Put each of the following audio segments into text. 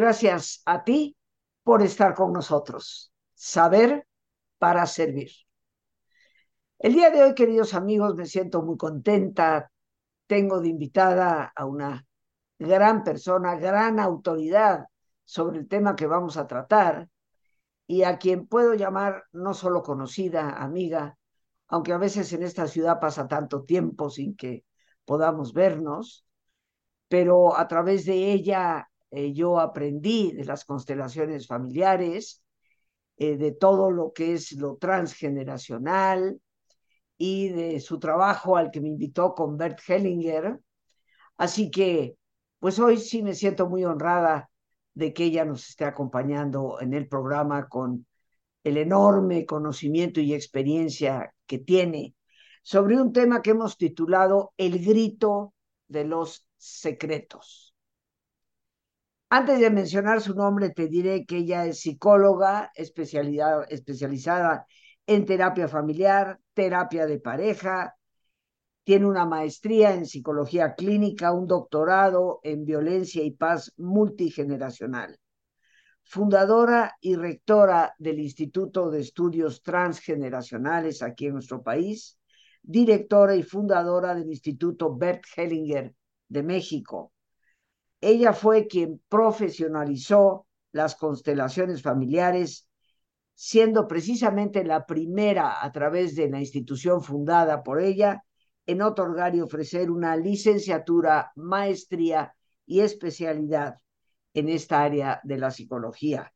Gracias a ti por estar con nosotros. Saber para servir. El día de hoy, queridos amigos, me siento muy contenta. Tengo de invitada a una gran persona, gran autoridad sobre el tema que vamos a tratar y a quien puedo llamar no solo conocida, amiga, aunque a veces en esta ciudad pasa tanto tiempo sin que podamos vernos, pero a través de ella eh, yo aprendí de las constelaciones familiares, eh, de todo lo que es lo transgeneracional y de su trabajo al que me invitó con Bert Hellinger. Así que, pues hoy sí me siento muy honrada de que ella nos esté acompañando en el programa con el enorme conocimiento y experiencia que tiene sobre un tema que hemos titulado El grito de los secretos. Antes de mencionar su nombre, te diré que ella es psicóloga especializada en terapia familiar, terapia de pareja, tiene una maestría en psicología clínica, un doctorado en violencia y paz multigeneracional. Fundadora y rectora del Instituto de Estudios Transgeneracionales aquí en nuestro país, directora y fundadora del Instituto Bert Hellinger de México ella fue quien profesionalizó las constelaciones familiares, siendo precisamente la primera a través de la institución fundada por ella en otorgar y ofrecer una licenciatura, maestría y especialidad en esta área de la psicología.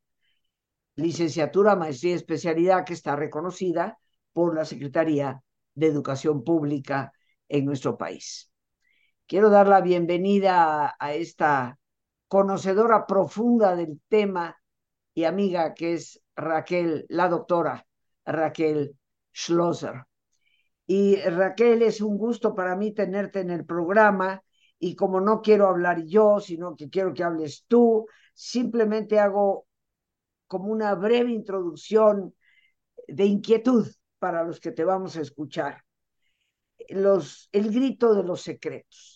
Licenciatura, maestría y especialidad que está reconocida por la Secretaría de Educación Pública en nuestro país. Quiero dar la bienvenida a, esta conocedora profunda del tema y amiga que es Raquel, la doctora Raquel Schlosser. Y Raquel, es un gusto para mí tenerte en el programa y como no quiero hablar yo, sino que quiero que hables tú, simplemente hago como una breve introducción de inquietud para los que te vamos a escuchar. El grito de los secretos.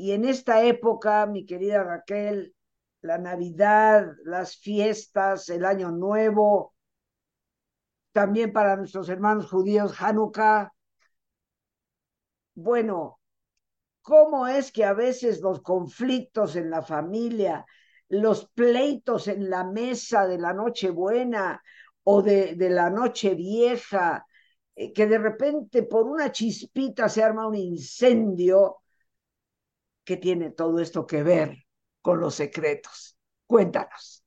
Y en esta época, mi querida Raquel, la Navidad, las fiestas, el Año Nuevo, también para nuestros hermanos judíos, Hanukkah. Bueno, ¿cómo es que a veces los conflictos en la familia, los pleitos en la mesa de la Nochebuena o de, de la Noche Vieja, eh, que de repente por una chispita se arma un incendio ¿Qué tiene todo esto que ver con los secretos? Cuéntanos.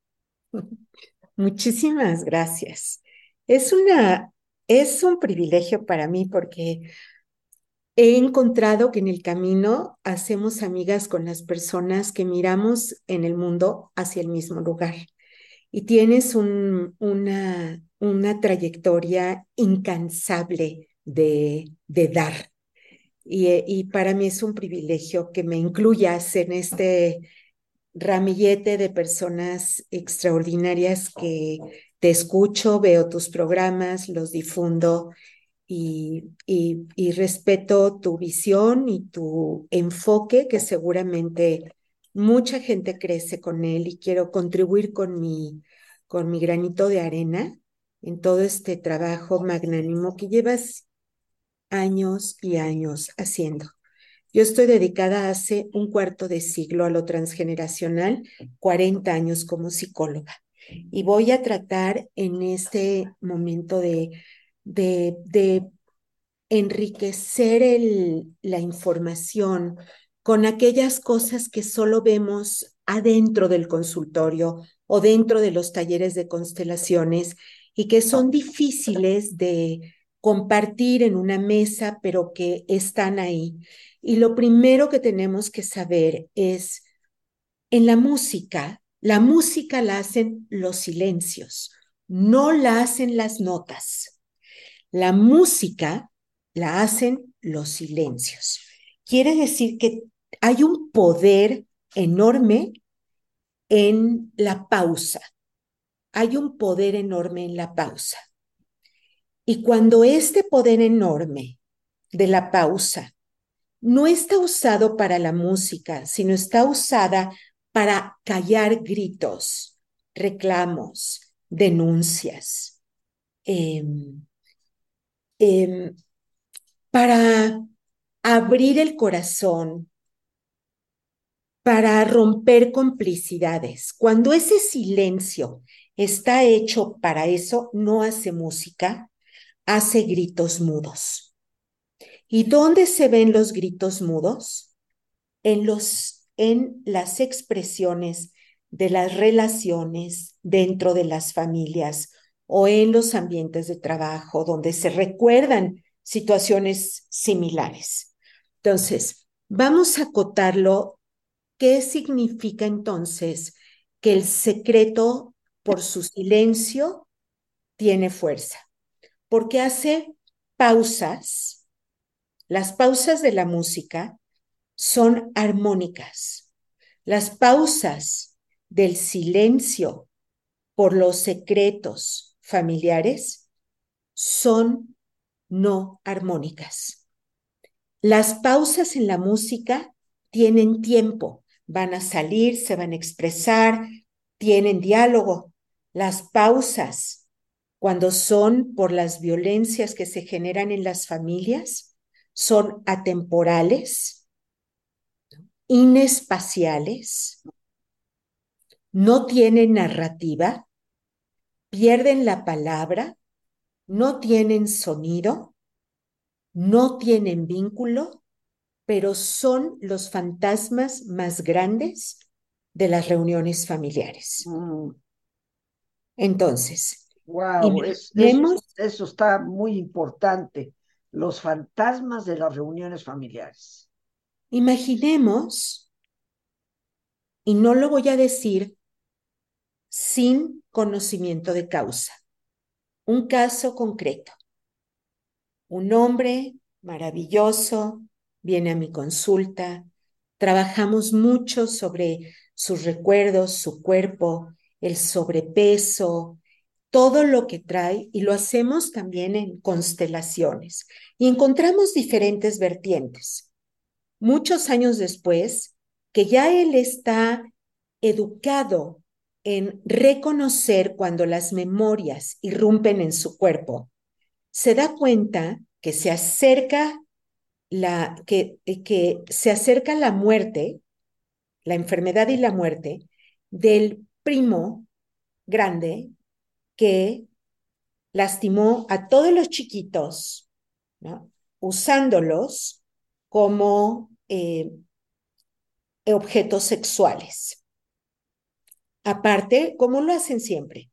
Muchísimas gracias. Es una es un privilegio para mí porque he encontrado que en el camino hacemos amigas con las personas que miramos en el mundo hacia el mismo lugar. Y tienes un, una, una trayectoria incansable de, de dar, eh, y, para mí es un privilegio que me incluyas en este ramillete de personas extraordinarias que te escucho, veo tus programas, los difundo y, y, respeto tu visión y tu enfoque, que seguramente mucha gente crece con él y quiero contribuir con mi, con mi granito de arena en todo este trabajo magnánimo que llevas años y años haciendo. Yo estoy dedicada hace un cuarto de siglo a lo transgeneracional, 40 años como psicóloga. Y voy a tratar en este momento de, de, de enriquecer el, la información con aquellas cosas que solo vemos adentro del consultorio o dentro de los talleres de constelaciones y que son difíciles de, compartir en una mesa, pero que están ahí. Y lo primero que tenemos que saber es, en la música, la música la hacen los silencios, no la hacen las notas. La música la hacen los silencios. Quiere decir que hay un poder enorme en la pausa. Hay un poder enorme en la pausa. Y cuando este poder enorme de la pausa no está usado para la música, sino está usada para callar gritos, reclamos, denuncias, em, em, para abrir el corazón, para romper complicidades. Cuando ese silencio está hecho para eso, no hace música, hace gritos mudos. ¿Y dónde se ven los gritos mudos? En, los, en las expresiones de las relaciones dentro de las familias o en los ambientes de trabajo donde se recuerdan situaciones similares. Entonces, vamos a acotarlo ¿Qué significa entonces que el secreto por su silencio tiene fuerza? Porque hace pausas. Las pausas de la música son armónicas. Las pausas del silencio por los secretos familiares son no armónicas. Las pausas en la música tienen tiempo van a salir, se van a expresar, tienen diálogo. Las pausas, cuando son por las violencias que se generan en las familias, son atemporales, inespaciales, no tienen narrativa, pierden la palabra, no tienen sonido, no tienen vínculo pero son los fantasmas más grandes de las reuniones familiares. Mm. Entonces, wow, eso, está muy importante, los fantasmas de las reuniones familiares. Imaginemos, y no lo voy a decir sin conocimiento de causa, un caso concreto. Un hombre maravilloso, viene a mi consulta, trabajamos mucho sobre sus recuerdos, su cuerpo, el sobrepeso, todo lo que trae y lo hacemos también en constelaciones y encontramos diferentes vertientes. Muchos años después, que ya él está educado en reconocer cuando las memorias irrumpen en su cuerpo, se da cuenta que se acerca la, que, eh, que se acerca la muerte, la enfermedad y la muerte del primo grande que lastimó a todos los chiquitos, usándolos como eh, objetos sexuales. Aparte, como lo hacen siempre,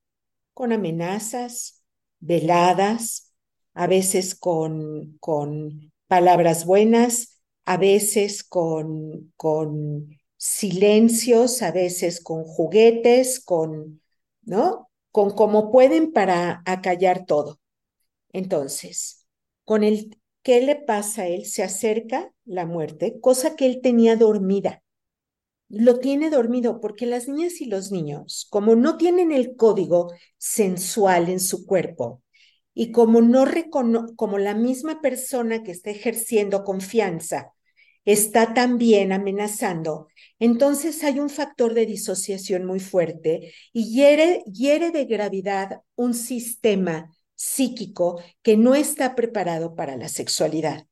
con amenazas, veladas, a veces con, con palabras buenas, a veces con, con silencios, a veces con juguetes, con, ¿no? Con cómo pueden para acallar todo. Entonces, con el ¿qué le pasa a él? Se acerca la muerte, cosa que él tenía dormida. Lo tiene dormido porque las niñas y los niños, como no tienen el código sensual en su cuerpo, y como no como la misma persona que está ejerciendo confianza está también amenazando, entonces hay un factor de disociación muy fuerte y hiere, hiere de gravedad un sistema psíquico que no está preparado para la sexualidad.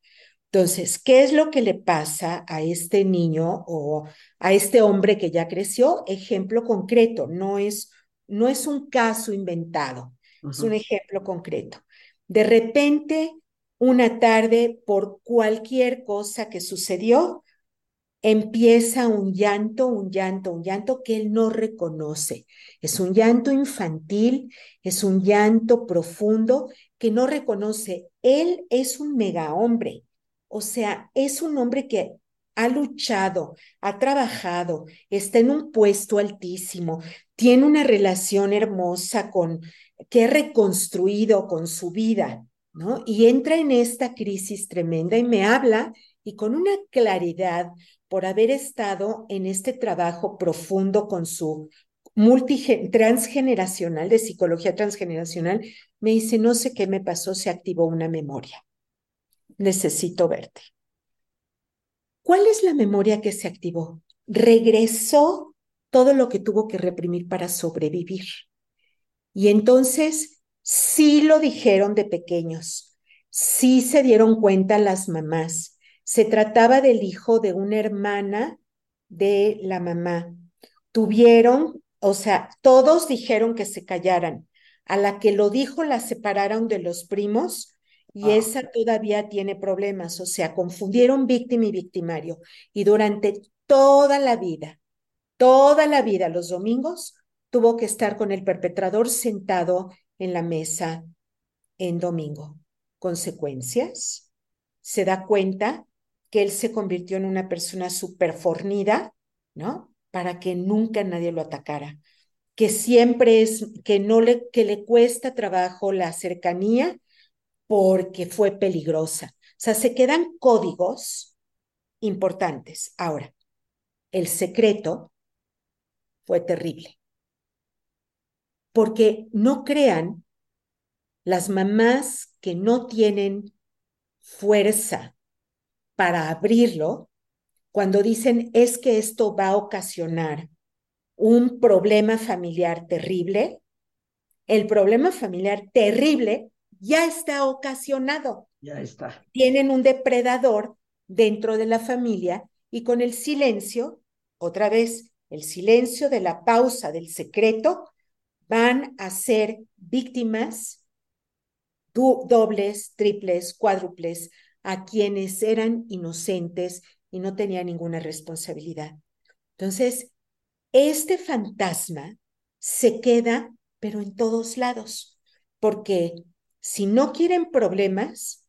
Entonces, ¿qué es lo que le pasa a este niño o a este hombre que ya creció? Ejemplo concreto, no es, no es un caso inventado. Es un ejemplo concreto. De repente, una tarde, por cualquier cosa que sucedió, empieza un llanto, un llanto, un llanto que él no reconoce. Es un llanto infantil, es un llanto profundo que no reconoce. Él es un mega hombre, o sea, es un hombre que ha luchado, ha trabajado, está en un puesto altísimo, tiene una relación hermosa con que ha reconstruido con su vida, Y entra en esta crisis tremenda y me habla y con una claridad por haber estado en este trabajo profundo con su multi transgeneracional, de psicología transgeneracional, me dice, no sé qué me pasó, se activó una memoria. Necesito verte. ¿Cuál es la memoria que se activó? Regresó todo lo que tuvo que reprimir para sobrevivir. Y entonces sí lo dijeron de pequeños, sí se dieron cuenta las mamás. Se trataba del hijo de una hermana de la mamá. Tuvieron, o sea, todos dijeron que se callaran. A la que lo dijo la separaron de los primos y esa todavía tiene problemas, o sea, confundieron víctima y victimario. Y durante toda la vida, toda la vida, los domingos, tuvo que estar con el perpetrador sentado en la mesa en domingo. Consecuencias, se da cuenta que él se convirtió en una persona súper fornida, ¿no? Para que nunca nadie lo atacara, que siempre es, que no le, que le cuesta trabajo la cercanía porque fue peligrosa. O sea, se quedan códigos importantes. Ahora, el secreto fue terrible. Porque no crean las mamás que no tienen fuerza para abrirlo, cuando dicen es que esto va a ocasionar un problema familiar terrible, el problema familiar terrible ya está ocasionado. Ya está. Tienen un depredador dentro de la familia y con el silencio, otra vez, el silencio de la pausa del secreto, van a ser víctimas dobles, triples, cuádruples, a quienes eran inocentes y no tenían ninguna responsabilidad. Entonces, este fantasma se queda, pero en todos lados, porque si no quieren problemas,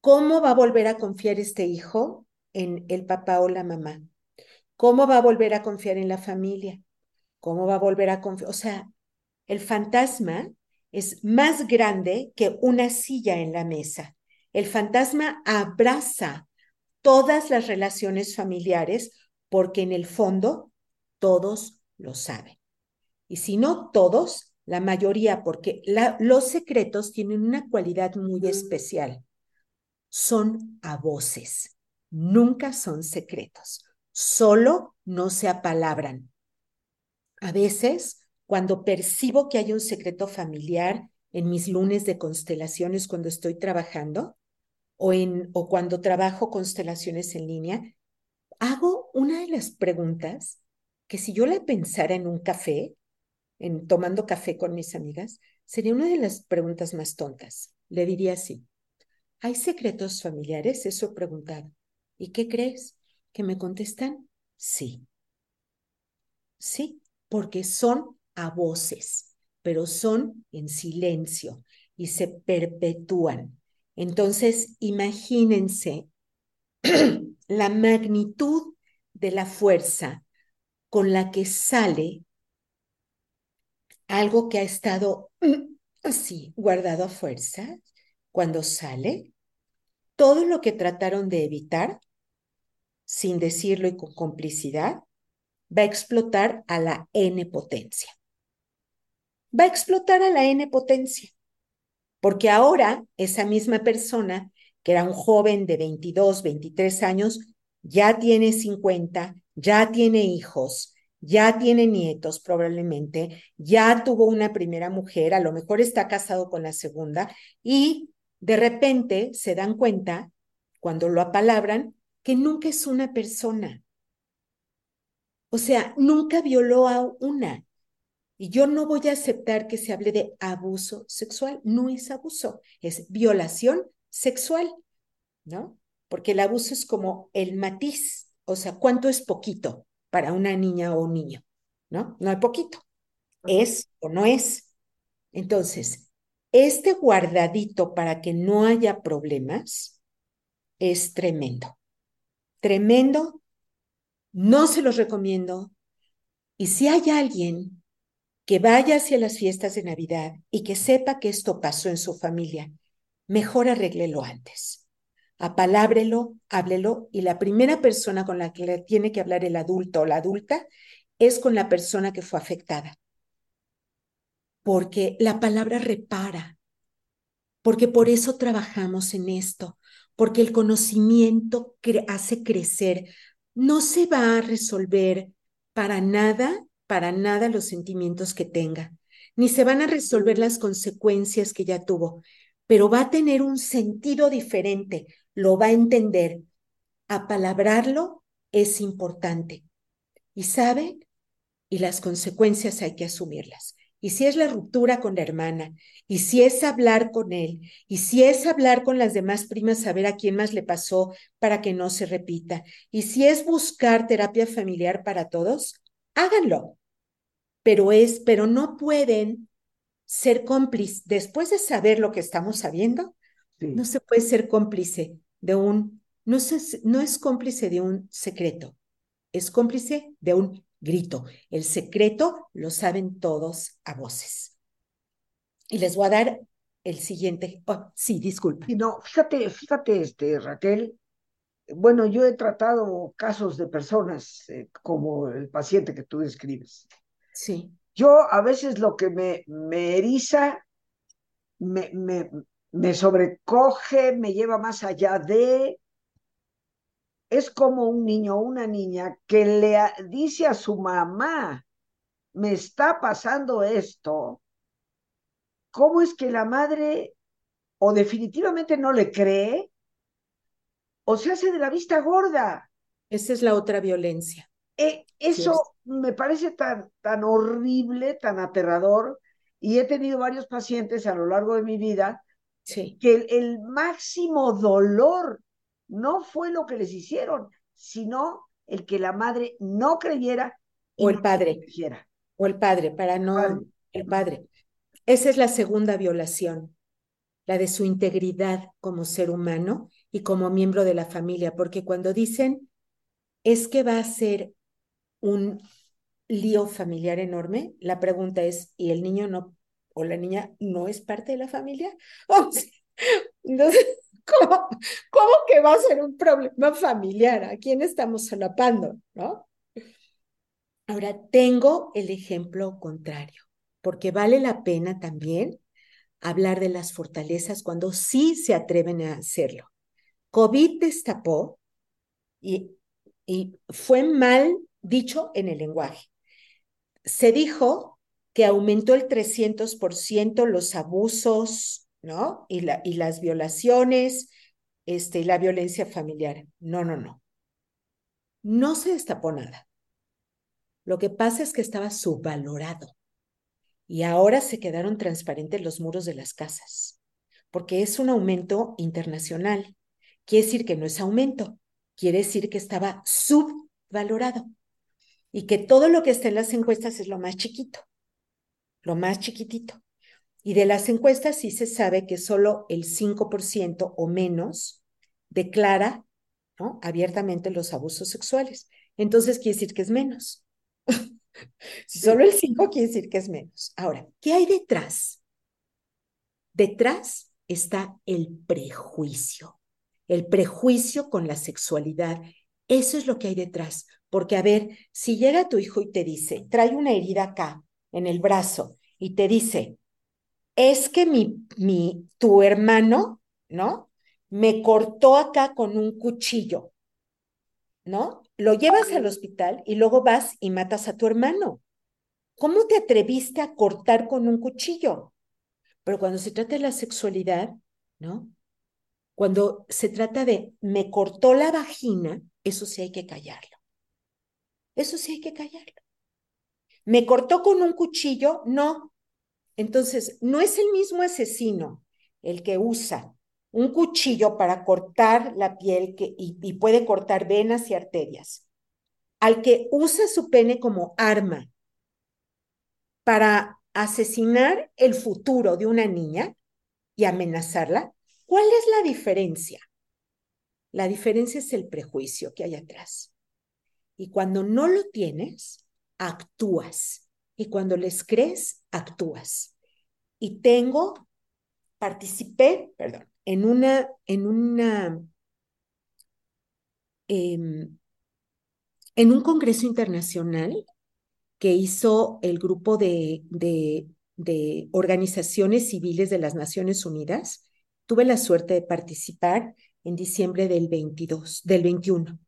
¿cómo va a volver a confiar este hijo en el papá o la mamá? ¿Cómo va a volver a confiar en la familia? ¿Cómo va a volver a confiar? O sea, el fantasma es más grande que una silla en la mesa. El fantasma abraza todas las relaciones familiares porque en el fondo todos lo saben. Y si no todos, la mayoría, porque los secretos tienen una cualidad muy especial. Son a voces, nunca son secretos, solo no se apalabran. A veces, cuando percibo que hay un secreto familiar en mis lunes de constelaciones cuando estoy trabajando o, en, o cuando trabajo constelaciones en línea, hago una de las preguntas que si yo la pensara en un café, en tomando café con mis amigas, sería una de las preguntas más tontas. Le diría así, ¿hay secretos familiares? Eso preguntado. ¿Y qué crees? Que me contestan, sí. Sí, porque son a voces, pero son en silencio y se perpetúan. Entonces, imagínense la magnitud de la fuerza con la que sale algo que ha estado así guardado a fuerza, cuando sale, todo lo que trataron de evitar, sin decirlo y con complicidad, va a explotar a la n potencia. Va a explotar a la n potencia, porque ahora esa misma persona, que era un joven de 22, 23 años, ya tiene 50, ya tiene hijos, ya tiene nietos probablemente, ya tuvo una primera mujer, a lo mejor está casado con la segunda y de repente se dan cuenta, cuando lo apalabran, que nunca es una persona. O sea, nunca violó a una. Y yo no voy a aceptar que se hable de abuso sexual. No es abuso, es violación sexual, ¿no? Porque el abuso es como el matiz, o sea, ¿cuánto es poquito? para una niña o un niño, ¿no? No hay poquito. Es o no es. Entonces, este guardadito para que no haya problemas es tremendo. Tremendo. No se los recomiendo. Y si hay alguien que vaya hacia las fiestas de Navidad y que sepa que esto pasó en su familia, mejor arréglelo antes apalábrelo, háblelo, y la primera persona con la que le tiene que hablar el adulto o la adulta es con la persona que fue afectada. Porque la palabra repara, porque por eso trabajamos en esto, porque el conocimiento hace crecer. No se va a resolver para nada para nada los sentimientos que tenga, ni se van a resolver las consecuencias que ya tuvo, pero va a tener un sentido diferente, lo va a entender. Apalabrarlo es importante. Y sabe, y las consecuencias hay que asumirlas. Y si es la ruptura con la hermana, y si es hablar con él, y si es hablar con las demás primas, saber a quién más le pasó para que no se repita, y si es buscar terapia familiar para todos, háganlo. Pero es, pero no pueden ser cómplices. Después de saber lo que estamos sabiendo, no se puede ser cómplice de un, no, no es cómplice de un secreto, es cómplice de un grito. El secreto lo saben todos a voces. Y les voy a dar el siguiente. Oh, sí, disculpa. No, fíjate, fíjate, este, Raquel. Bueno, yo he tratado casos de personas eh, como el paciente que tú describes. Sí. Yo a veces lo que me, me eriza, me, me, me sobrecoge, me lleva más allá de, es como un niño o una niña que le dice a su mamá, me está pasando esto, ¿cómo es que la madre o definitivamente no le cree o se hace de la vista gorda? Esa es la otra violencia. Eh, eso me parece tan, tan horrible, tan aterrador, y he tenido varios pacientes a lo largo de mi vida sí. que el máximo dolor no fue lo que les hicieron, sino el que la madre no creyera o el padre. O el padre, para no el padre. Esa es la segunda violación, la de su integridad como ser humano y como miembro de la familia, porque cuando dicen es que va a ser un lío familiar enorme, la pregunta es, ¿y el niño no o la niña no es parte de la familia? entonces, ¿Cómo, ¿Cómo que va a ser un problema familiar? ¿A quién estamos solapando? ¿No? Ahora, tengo el ejemplo contrario, porque vale la pena también hablar de las fortalezas cuando sí se atreven a hacerlo. COVID destapó y, y fue mal dicho en el lenguaje. Se dijo que aumentó el 300% los abusos ¿no? Y, la, y las violaciones, este, y la violencia familiar. No, no, no. No se destapó nada. Lo que pasa es que estaba subvalorado. Y ahora se quedaron transparentes los muros de las casas, porque es un aumento internacional. Quiere decir que no es aumento, quiere decir que estaba subvalorado y que todo lo que está en las encuestas es lo más chiquito, lo más chiquitito. Y de las encuestas sí se sabe que solo el 5% o menos declara ¿no? abiertamente los abusos sexuales. Entonces quiere decir que es menos. si solo el 5 quiere decir que es menos. Ahora, ¿qué hay detrás? Detrás está el prejuicio, el prejuicio con la sexualidad. Eso es lo que hay detrás. Porque, a ver, si llega tu hijo y te dice, trae una herida acá, en el brazo, y te dice, es que mi, mi, tu hermano, ¿no? Me cortó acá con un cuchillo, ¿no? Lo llevas al hospital y luego vas y matas a tu hermano. ¿Cómo te atreviste a cortar con un cuchillo? Pero cuando se trata de la sexualidad, ¿no? Cuando se trata de me cortó la vagina, eso sí hay que callarlo. Eso sí hay que callarlo. Me cortó con un cuchillo, no, entonces, no es el mismo asesino el que usa un cuchillo para cortar la piel y, puede cortar venas y arterias, al que usa su pene como arma para asesinar el futuro de una niña y amenazarla, ¿cuál es la diferencia? La diferencia es el prejuicio que hay atrás. Y cuando no lo tienes, actúas. Y cuando les crees, actúas. Y tengo, participé, perdón, en una, en una, em, en un congreso internacional que hizo el grupo de, de, de organizaciones civiles de las Naciones Unidas. Tuve la suerte de participar en diciembre del 22, del 21,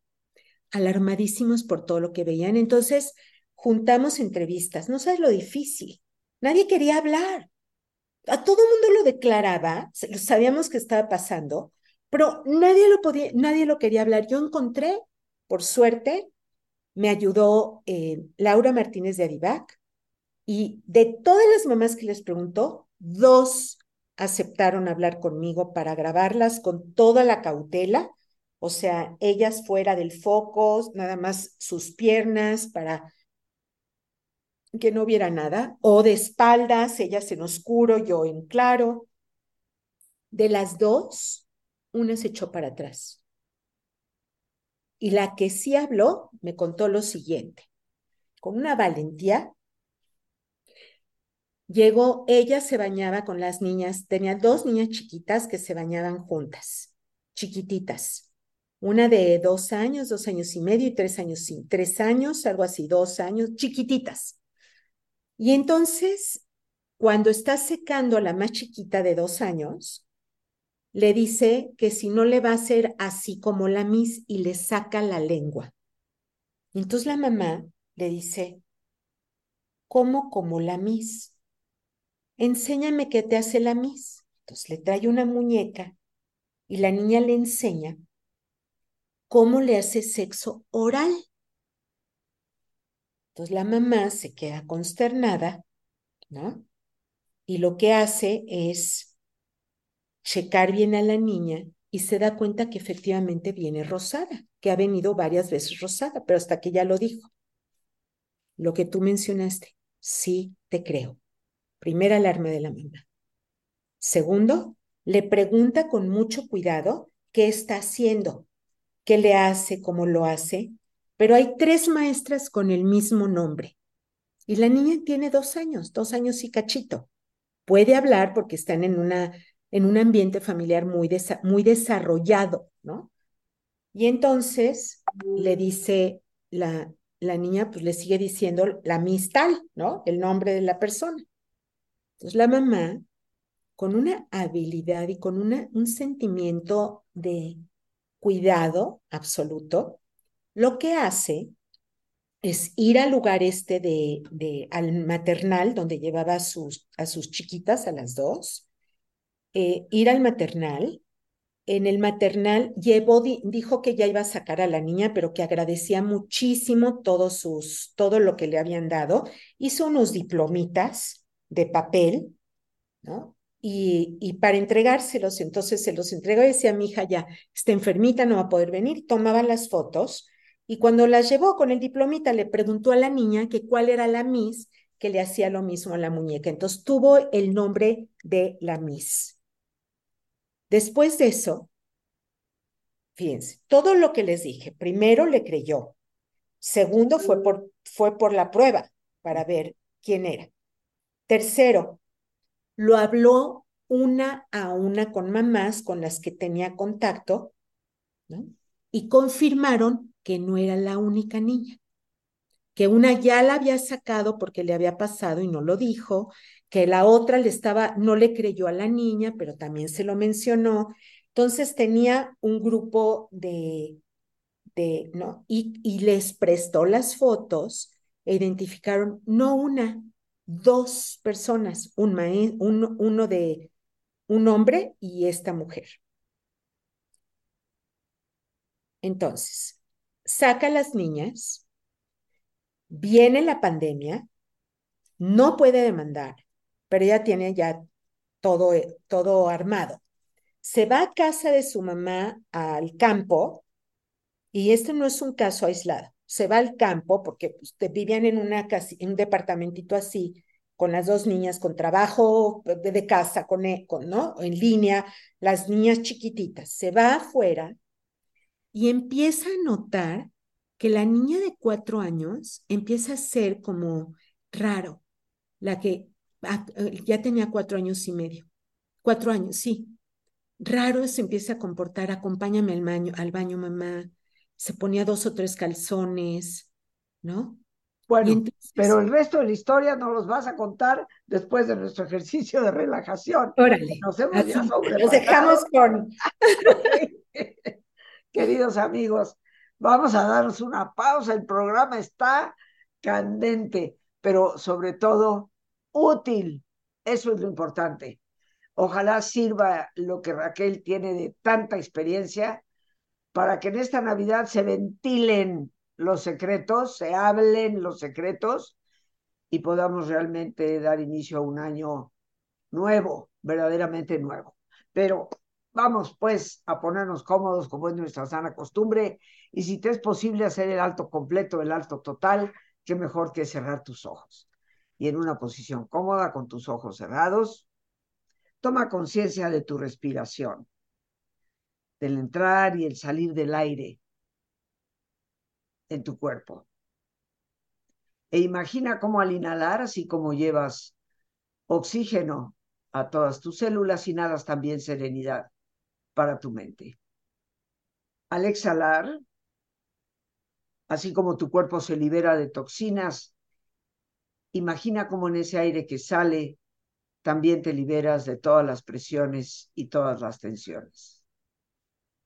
alarmadísimos por todo lo que veían. Entonces, juntamos entrevistas. No sabes lo difícil. Nadie quería hablar. A todo el mundo lo declaraba, sabíamos que estaba pasando, pero nadie lo podía, nadie lo quería hablar. Yo encontré, por suerte, me ayudó eh, Laura Martínez de Adivac, y de todas las mamás que les preguntó, dos aceptaron hablar conmigo para grabarlas con toda la cautela, o sea, ellas fuera del foco, nada más sus piernas para que no viera nada, o de espaldas, ellas en oscuro, yo en claro. De las dos, una se echó para atrás. Y la que sí habló me contó lo siguiente, con una valentía. Llegó, ella se bañaba con las niñas, tenía dos niñas chiquitas que se bañaban juntas, chiquititas. Una de dos años, dos años y medio y tres años, tres años, algo así, dos años, chiquititas. Y entonces, cuando está secando a la más chiquita de dos años, le dice que si no le va a hacer así como la Miss y le saca la lengua. Entonces la mamá le dice, ¿cómo como la Miss? Enséñame qué te hace la Miss. Entonces le trae una muñeca y la niña le enseña cómo le hace sexo oral. Entonces la mamá se queda consternada, ¿no? Y lo que hace es checar bien a la niña y se da cuenta que efectivamente viene rosada, que ha venido varias veces rosada, pero hasta que ya lo dijo. Lo que tú mencionaste, sí te creo. Primera alarma de la mamá. Segundo, le pregunta con mucho cuidado qué está haciendo, qué le hace, cómo lo hace, pero hay tres maestras con el mismo nombre. Y la niña tiene dos años, dos años y cachito. Puede hablar porque están en, una, en un ambiente familiar muy, desarrollado, ¿no? Y entonces le dice la, la niña, pues le sigue diciendo la mistal, ¿no? El nombre de la persona. Entonces la mamá, con una habilidad y con una, un sentimiento de cuidado absoluto, lo que hace es ir al lugar este de, de al maternal, donde llevaba a sus, a sus chiquitas, a las dos, eh, ir al maternal. En el maternal llevó, dijo que ya iba a sacar a la niña, pero que agradecía muchísimo todos sus, todo lo que le habían dado. Hizo unos diplomitas de papel, ¿no? Y, para entregárselos, entonces se los entregó y decía, mi hija ya está enfermita, no va a poder venir. Tomaba las fotos y cuando las llevó con el diplomita, le preguntó a la niña que cuál era la Miss que le hacía lo mismo a la muñeca. Entonces tuvo el nombre de la Miss. Después de eso, fíjense, todo lo que les dije, primero le creyó. Segundo, fue por, fue por la prueba para ver quién era. Tercero, lo habló una a una con mamás con las que tenía contacto. Y confirmaron que no era la única niña, que una ya la había sacado porque le había pasado y no lo dijo, que la otra le estaba, no le creyó a la niña, pero también se lo mencionó. Entonces tenía un grupo de, de ¿no? Y, y les prestó las fotos e identificaron no una, dos personas, un, un uno de un hombre y esta mujer. Entonces, saca a las niñas, viene la pandemia, no puede demandar, pero ella tiene ya todo, todo armado. Se va a casa de su mamá al campo, y este no es un caso aislado. Se va al campo porque pues, vivían en, una en un departamentito así, con las dos niñas, con trabajo de casa, con, e, con, ¿no? en línea, las niñas chiquititas. Se va afuera y empieza a notar que la niña de cuatro años empieza a ser como raro, la que eh, ya tenía cuatro años y medio. Cuatro años, sí. Raro se empieza a comportar, acompáñame al baño, al baño, mamá. Se ponía dos o tres calzones, ¿no? Bueno, pero el resto de la historia nos los vas a contar después de nuestro ejercicio de relajación. Órale. Nos hemos ya Nos dejamos con. queridos amigos, vamos a darnos una pausa. El programa está candente, pero sobre todo útil. Eso es lo importante. Ojalá sirva lo que Raquel tiene de tanta experiencia para que en esta Navidad se ventilen los secretos, se hablen los secretos y podamos realmente dar inicio a un año nuevo, verdaderamente nuevo. Pero vamos pues a ponernos cómodos como es nuestra sana costumbre y si te es posible hacer el alto completo, el alto total, qué mejor que cerrar tus ojos. Y en una posición cómoda con tus ojos cerrados, toma conciencia de tu respiración, del entrar y el salir del aire en tu cuerpo. E imagina cómo al inhalar, así como llevas oxígeno a todas tus células, inhalas también serenidad para tu mente. Al exhalar, así como tu cuerpo se libera de toxinas, imagina cómo en ese aire que sale también te liberas de todas las presiones y todas las tensiones.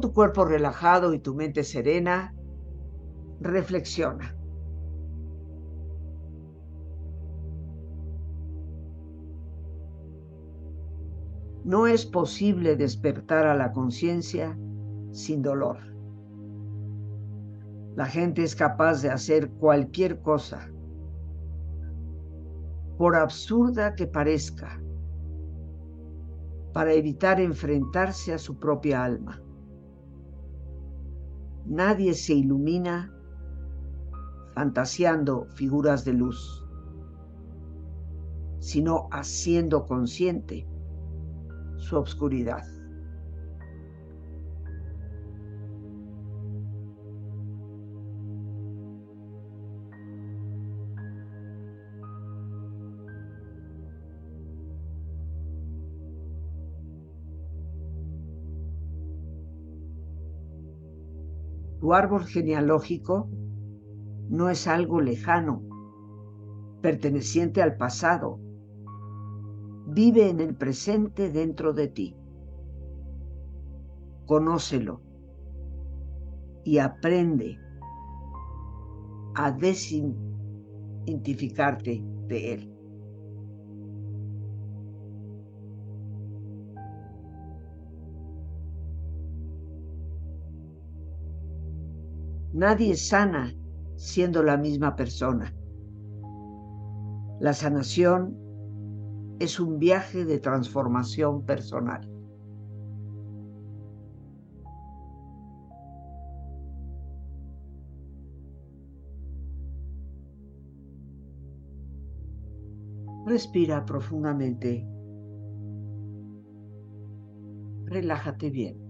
Tu cuerpo relajado y tu mente serena, reflexiona. No es posible despertar a la conciencia sin dolor. La gente es capaz de hacer cualquier cosa, por absurda que parezca, para evitar enfrentarse a su propia alma. Nadie se ilumina fantaseando figuras de luz, sino haciendo consciente su obscuridad. Árbol genealógico no es algo lejano, perteneciente al pasado, vive en el presente dentro de ti. Conócelo y aprende a desidentificarte de él. Nadie sana siendo la misma persona. La sanación es un viaje de transformación personal. Respira profundamente. Relájate bien.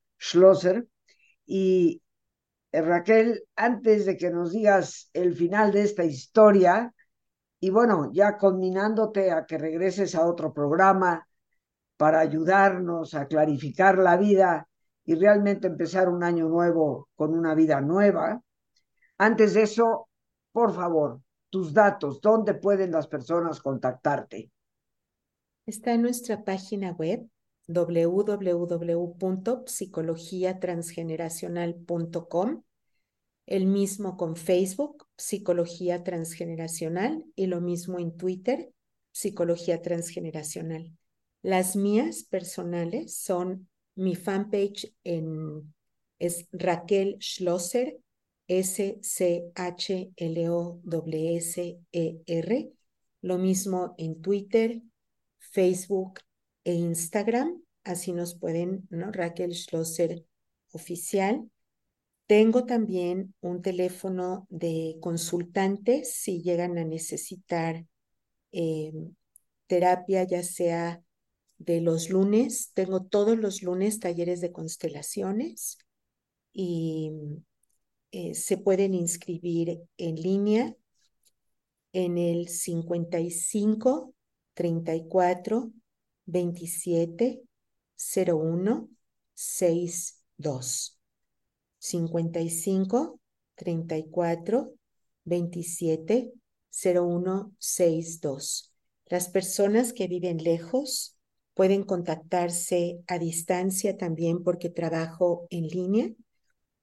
Schlosser. Y eh, Raquel, antes de que nos digas el final de esta historia, y bueno, ya conminándote a que regreses a otro programa para ayudarnos a clarificar la vida y realmente empezar un año nuevo con una vida nueva. Antes de eso, por favor, tus datos, ¿dónde pueden las personas contactarte? Está en nuestra página web www.psicologiatransgeneracional.com, el mismo con Facebook, Psicología Transgeneracional, y lo mismo en Twitter, Psicología Transgeneracional. Las mías personales son mi fanpage en, es Raquel Schlosser, S-C-H-L-O-S-E-R, lo mismo en Twitter, Facebook e Instagram, así nos pueden, ¿no? Raquel Schlosser oficial. Tengo también un teléfono de consultantes si llegan a necesitar eh, terapia, ya sea de los lunes. Tengo todos los lunes talleres de constelaciones y eh, se pueden inscribir en línea en el 55 34 27 01 62. 55 34 27 01 62. Las personas que viven lejos pueden contactarse a distancia también porque trabajo en línea.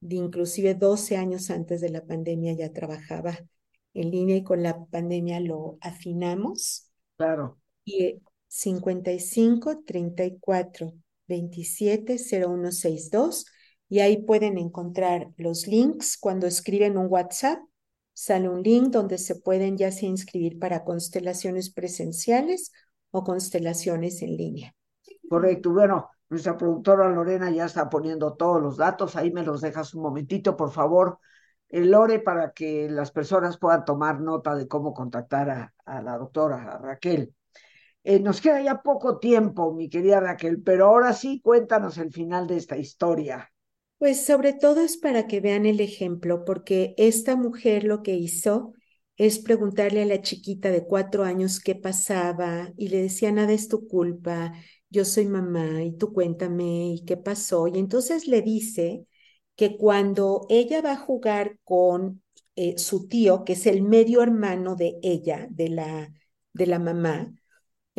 De inclusive 12 años antes de la pandemia ya trabajaba en línea y con la pandemia lo afinamos. Claro. Y 55 34 27 0162 y ahí pueden encontrar los links. Cuando escriben un WhatsApp, sale un link donde se pueden ya sea inscribir para constelaciones presenciales o constelaciones en línea. Correcto. Bueno, nuestra productora Lorena ya está poniendo todos los datos. Ahí me los dejas un momentito, por favor. El Lore, para que las personas puedan tomar nota de cómo contactar a, la doctora Raquel. Eh, nos queda ya poco tiempo, mi querida Raquel, pero ahora sí, cuéntanos el final de esta historia. Pues sobre todo es para que vean el ejemplo, porque esta mujer lo que hizo es preguntarle a la chiquita de cuatro años qué pasaba y le decía, nada es tu culpa, yo soy mamá y tú cuéntame y qué pasó. Y entonces le dice que cuando ella va a jugar con eh, su tío, que es el medio hermano de ella, de la, de la mamá,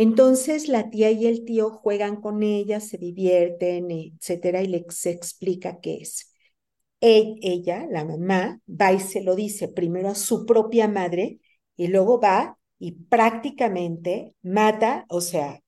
entonces la tía y el tío juegan con ella, se divierten, etcétera, y les explica qué es. E, ella, la mamá, va y se lo dice primero a su propia madre y luego va y prácticamente mata, o sea,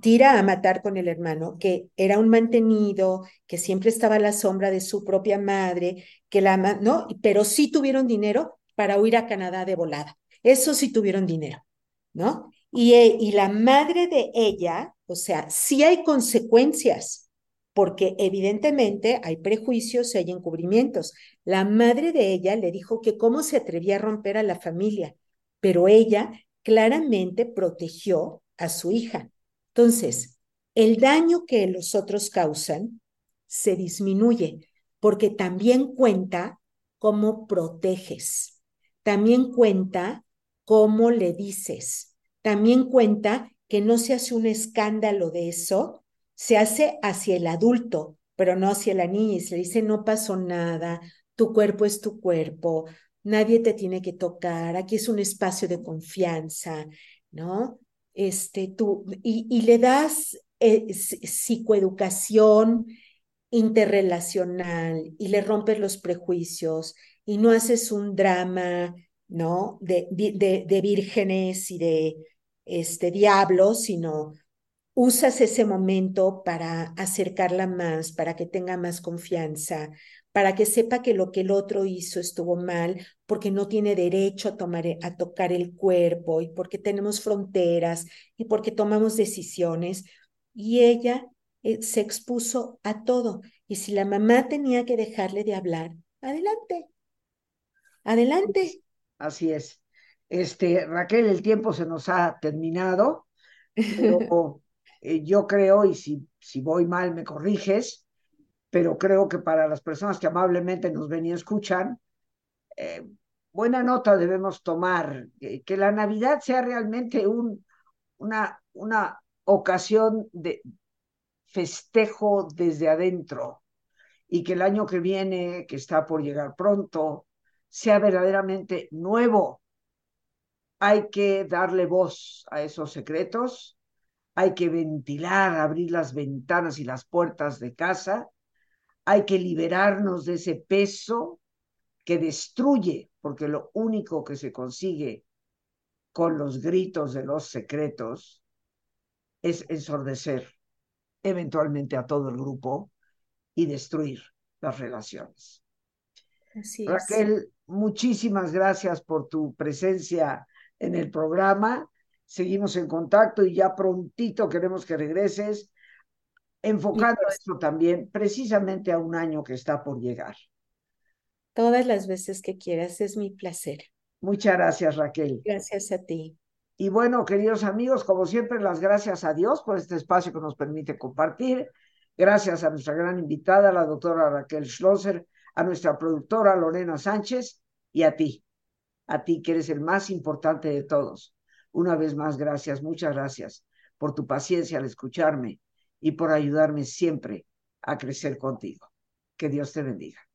tira a matar con el hermano, que era un mantenido, que siempre estaba a la sombra de su propia madre, que la no, pero sí tuvieron dinero para huir a Canadá de volada. Eso sí tuvieron dinero, ¿no? Eh, y, la madre de ella, o sea, sí hay consecuencias, porque evidentemente hay prejuicios, hay encubrimientos. La madre de ella le dijo que cómo se atrevía a romper a la familia, pero ella claramente protegió a su hija. Entonces, el daño que los otros causan se disminuye, porque también cuenta cómo proteges, también cuenta cómo le dices, también cuenta que no se hace un escándalo de eso, se hace hacia el adulto, pero no hacia la niña. Y se le dice, no pasó nada, tu cuerpo es tu cuerpo, nadie te tiene que tocar, aquí es un espacio de confianza, ¿no? Este, tú, y, le das eh, psicoeducación interrelacional y le rompes los prejuicios y no haces un drama, ¿no? De, de, vírgenes y de este, diablo, sino usas ese momento para acercarla más, para que tenga más confianza, para que sepa que lo que el otro hizo estuvo mal, porque no tiene derecho a, tomar, a tocar el cuerpo y porque tenemos fronteras y porque tomamos decisiones. Y ella eh, se expuso a todo. Y si la mamá tenía que dejarle de hablar, adelante, adelante. Así es. Este, Raquel, el tiempo se nos ha terminado, pero eh, yo creo, y si, si voy mal me corriges, pero creo que para las personas que amablemente nos ven y escuchan, eh, buena nota debemos tomar, que la Navidad sea realmente un, una, una ocasión de festejo desde adentro y que el año que viene, que está por llegar pronto, sea verdaderamente nuevo, hay que darle voz a esos secretos, hay que ventilar, abrir las ventanas y las puertas de casa, hay que liberarnos de ese peso que destruye, porque lo único que se consigue con los gritos de los secretos es ensordecer eventualmente a todo el grupo y destruir las relaciones. Raquel, muchísimas gracias por tu presencia en el programa. Seguimos en contacto y ya prontito queremos que regreses, enfocando esto también precisamente a un año que está por llegar. Todas las veces que quieras, es mi placer. Muchas gracias, Raquel. Gracias a ti. Y bueno, queridos amigos, como siempre, las gracias a Dios por este espacio que nos permite compartir. Gracias a nuestra gran invitada, la doctora Raquel Schlosser, a nuestra productora Lorena Sánchez y a ti, a ti que eres el más importante de todos. Una vez más, gracias, muchas gracias por tu paciencia al escucharme y por ayudarme siempre a crecer contigo. Que Dios te bendiga.